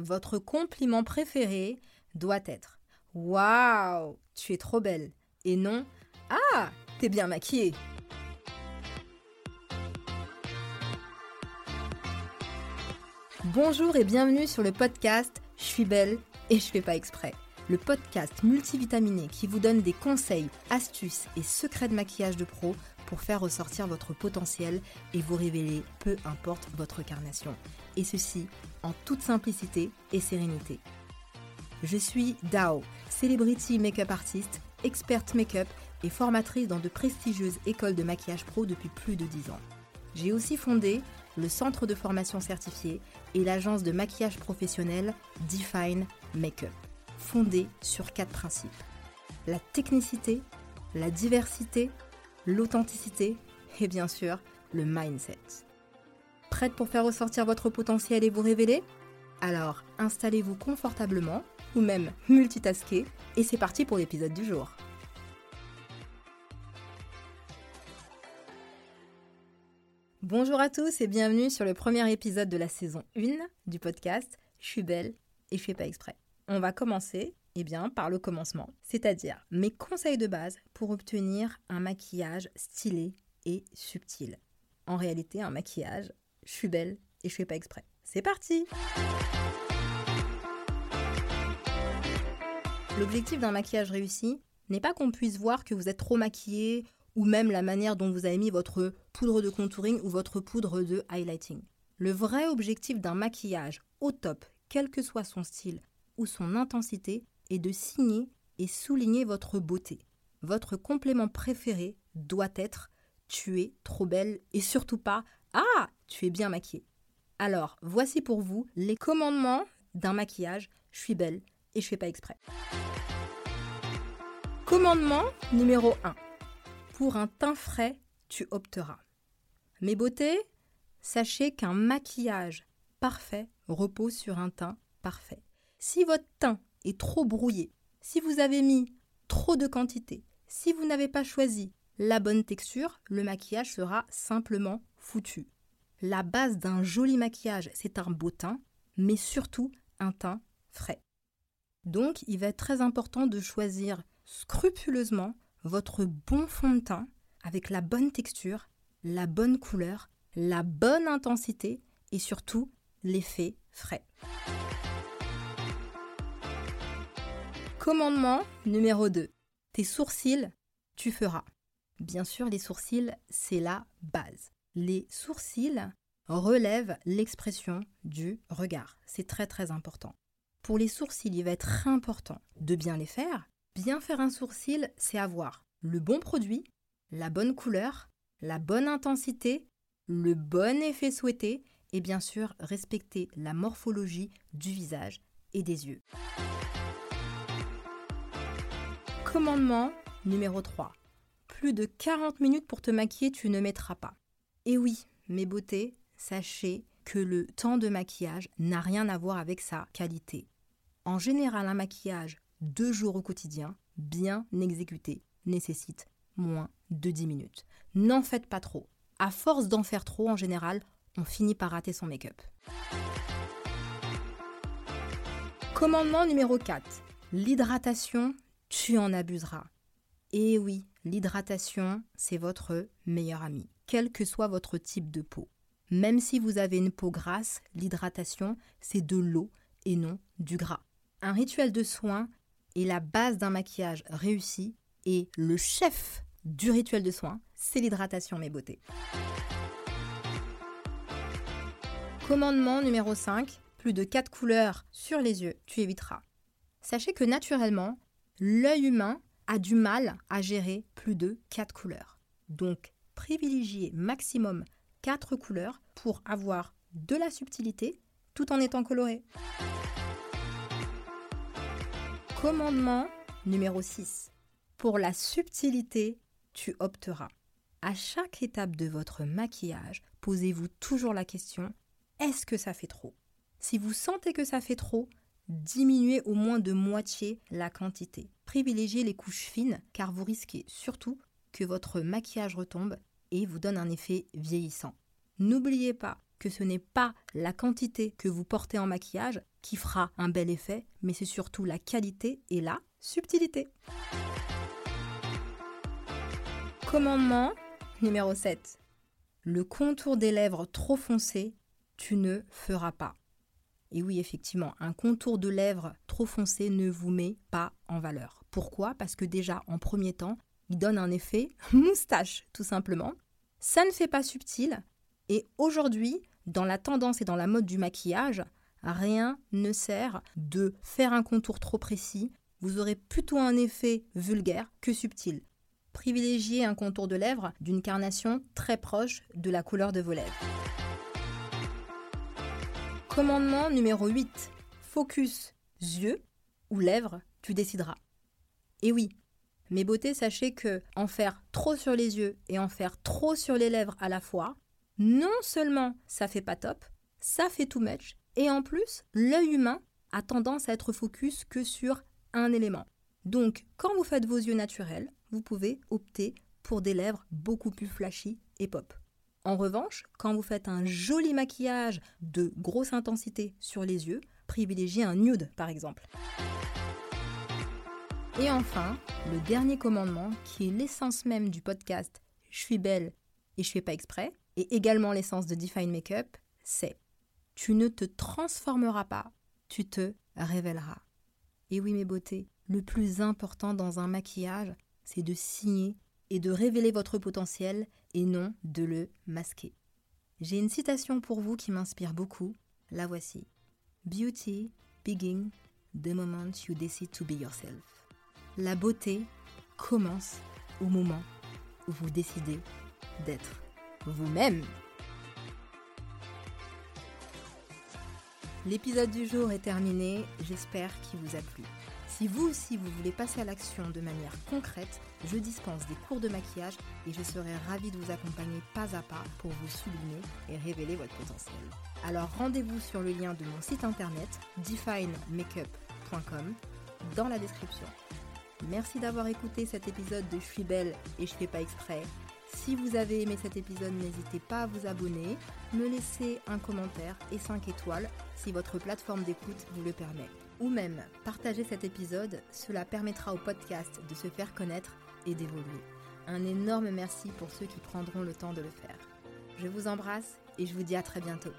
votre compliment préféré doit être Waouh, tu es trop belle et non Ah, t'es bien maquillée. Bonjour et bienvenue sur le podcast Je suis belle et je fais pas exprès. Le podcast multivitaminé qui vous donne des conseils, astuces et secrets de maquillage de pro pour faire ressortir votre potentiel et vous révéler peu importe votre carnation. Et ceci en toute simplicité et sérénité. Je suis Dao, celebrity make-up artiste, experte make-up et formatrice dans de prestigieuses écoles de maquillage pro depuis plus de 10 ans. J'ai aussi fondé le centre de formation certifié et l'agence de maquillage professionnel Define Makeup, fondée sur quatre principes. La technicité, la diversité, l'authenticité et bien sûr le mindset. Prête pour faire ressortir votre potentiel et vous révéler? Alors installez-vous confortablement ou même multitasker et c'est parti pour l'épisode du jour. Bonjour à tous et bienvenue sur le premier épisode de la saison 1 du podcast Je suis belle et je fais pas exprès. On va commencer eh bien, par le commencement, c'est-à-dire mes conseils de base pour obtenir un maquillage stylé et subtil. En réalité, un maquillage, je suis belle et je fais pas exprès. C'est parti L'objectif d'un maquillage réussi n'est pas qu'on puisse voir que vous êtes trop maquillé ou même la manière dont vous avez mis votre poudre de contouring ou votre poudre de highlighting. Le vrai objectif d'un maquillage au top, quel que soit son style ou son intensité, de signer et souligner votre beauté. Votre complément préféré doit être tu es trop belle et surtout pas ah tu es bien maquillée. Alors voici pour vous les commandements d'un maquillage je suis belle et je fais pas exprès. Commandement numéro 1. Pour un teint frais, tu opteras. Mes beautés, sachez qu'un maquillage parfait repose sur un teint parfait. Si votre teint trop brouillé, si vous avez mis trop de quantité, si vous n'avez pas choisi la bonne texture, le maquillage sera simplement foutu. La base d'un joli maquillage, c'est un beau teint, mais surtout un teint frais. Donc, il va être très important de choisir scrupuleusement votre bon fond de teint avec la bonne texture, la bonne couleur, la bonne intensité et surtout l'effet frais. Commandement numéro 2. Tes sourcils, tu feras. Bien sûr, les sourcils, c'est la base. Les sourcils relèvent l'expression du regard. C'est très très important. Pour les sourcils, il va être important de bien les faire. Bien faire un sourcil, c'est avoir le bon produit, la bonne couleur, la bonne intensité, le bon effet souhaité et bien sûr respecter la morphologie du visage et des yeux. Commandement numéro 3. Plus de 40 minutes pour te maquiller, tu ne mettras pas. Et oui, mes beautés, sachez que le temps de maquillage n'a rien à voir avec sa qualité. En général, un maquillage deux jours au quotidien, bien exécuté, nécessite moins de 10 minutes. N'en faites pas trop. À force d'en faire trop, en général, on finit par rater son make-up. Commandement numéro 4. L'hydratation tu en abuseras. Et oui, l'hydratation, c'est votre meilleur ami, quel que soit votre type de peau. Même si vous avez une peau grasse, l'hydratation, c'est de l'eau et non du gras. Un rituel de soin est la base d'un maquillage réussi et le chef du rituel de soin, c'est l'hydratation, mes beautés. Commandement numéro 5, plus de 4 couleurs sur les yeux, tu éviteras. Sachez que naturellement, l'œil humain a du mal à gérer plus de 4 couleurs. Donc, privilégiez maximum 4 couleurs pour avoir de la subtilité tout en étant coloré. Commandement numéro 6. Pour la subtilité, tu opteras. À chaque étape de votre maquillage, posez-vous toujours la question est-ce que ça fait trop? Si vous sentez que ça fait trop, diminuez au moins de moitié la quantité. Privilégiez les couches fines car vous risquez surtout que votre maquillage retombe et vous donne un effet vieillissant. N'oubliez pas que ce n'est pas la quantité que vous portez en maquillage qui fera un bel effet, mais c'est surtout la qualité et la subtilité. Commandement numéro 7. Le contour des lèvres trop foncé, tu ne feras pas. Et oui, effectivement, un contour de lèvres trop foncé ne vous met pas en valeur. Pourquoi? Parce que déjà, en premier temps, il donne un effet moustache, tout simplement. Ça ne fait pas subtil. Et aujourd'hui, dans la tendance et dans la mode du maquillage, rien ne sert de faire un contour trop précis. Vous aurez plutôt un effet vulgaire que subtil. Privilégiez un contour de lèvres d'une carnation très proche de la couleur de vos lèvres. Commandement numéro 8. Focus yeux ou lèvres, tu décideras. Et oui, mes beautés, sachez que en faire trop sur les yeux et en faire trop sur les lèvres à la fois, non seulement ça fait pas top, ça fait too much, et en plus, l'œil humain a tendance à être focus que sur un élément. Donc, quand vous faites vos yeux naturels, vous pouvez opter pour des lèvres beaucoup plus flashy et pop. En revanche, quand vous faites un joli maquillage de grosse intensité sur les yeux, privilégiez un nude par exemple. Et enfin, le dernier commandement, qui est l'essence même du podcast Je suis belle et je fais pas exprès, et également l'essence de Define Makeup, c'est Tu ne te transformeras pas, tu te révéleras. Et oui, mes beautés, le plus important dans un maquillage, c'est de signer et de révéler votre potentiel et non de le masquer. J'ai une citation pour vous qui m'inspire beaucoup. La voici. Beauty begins the moment you decide to be yourself. La beauté commence au moment où vous décidez d'être vous-même. L'épisode du jour est terminé, j'espère qu'il vous a plu. Si vous aussi vous voulez passer à l'action de manière concrète, je dispense des cours de maquillage et je serai ravie de vous accompagner pas à pas pour vous sublimer et révéler votre potentiel. Alors rendez-vous sur le lien de mon site internet definemakeup.com dans la description. Merci d'avoir écouté cet épisode de Je suis belle et je fais pas exprès. Si vous avez aimé cet épisode, n'hésitez pas à vous abonner, me laisser un commentaire et 5 étoiles si votre plateforme d'écoute vous le permet. Ou même partager cet épisode, cela permettra au podcast de se faire connaître et d'évoluer. Un énorme merci pour ceux qui prendront le temps de le faire. Je vous embrasse et je vous dis à très bientôt.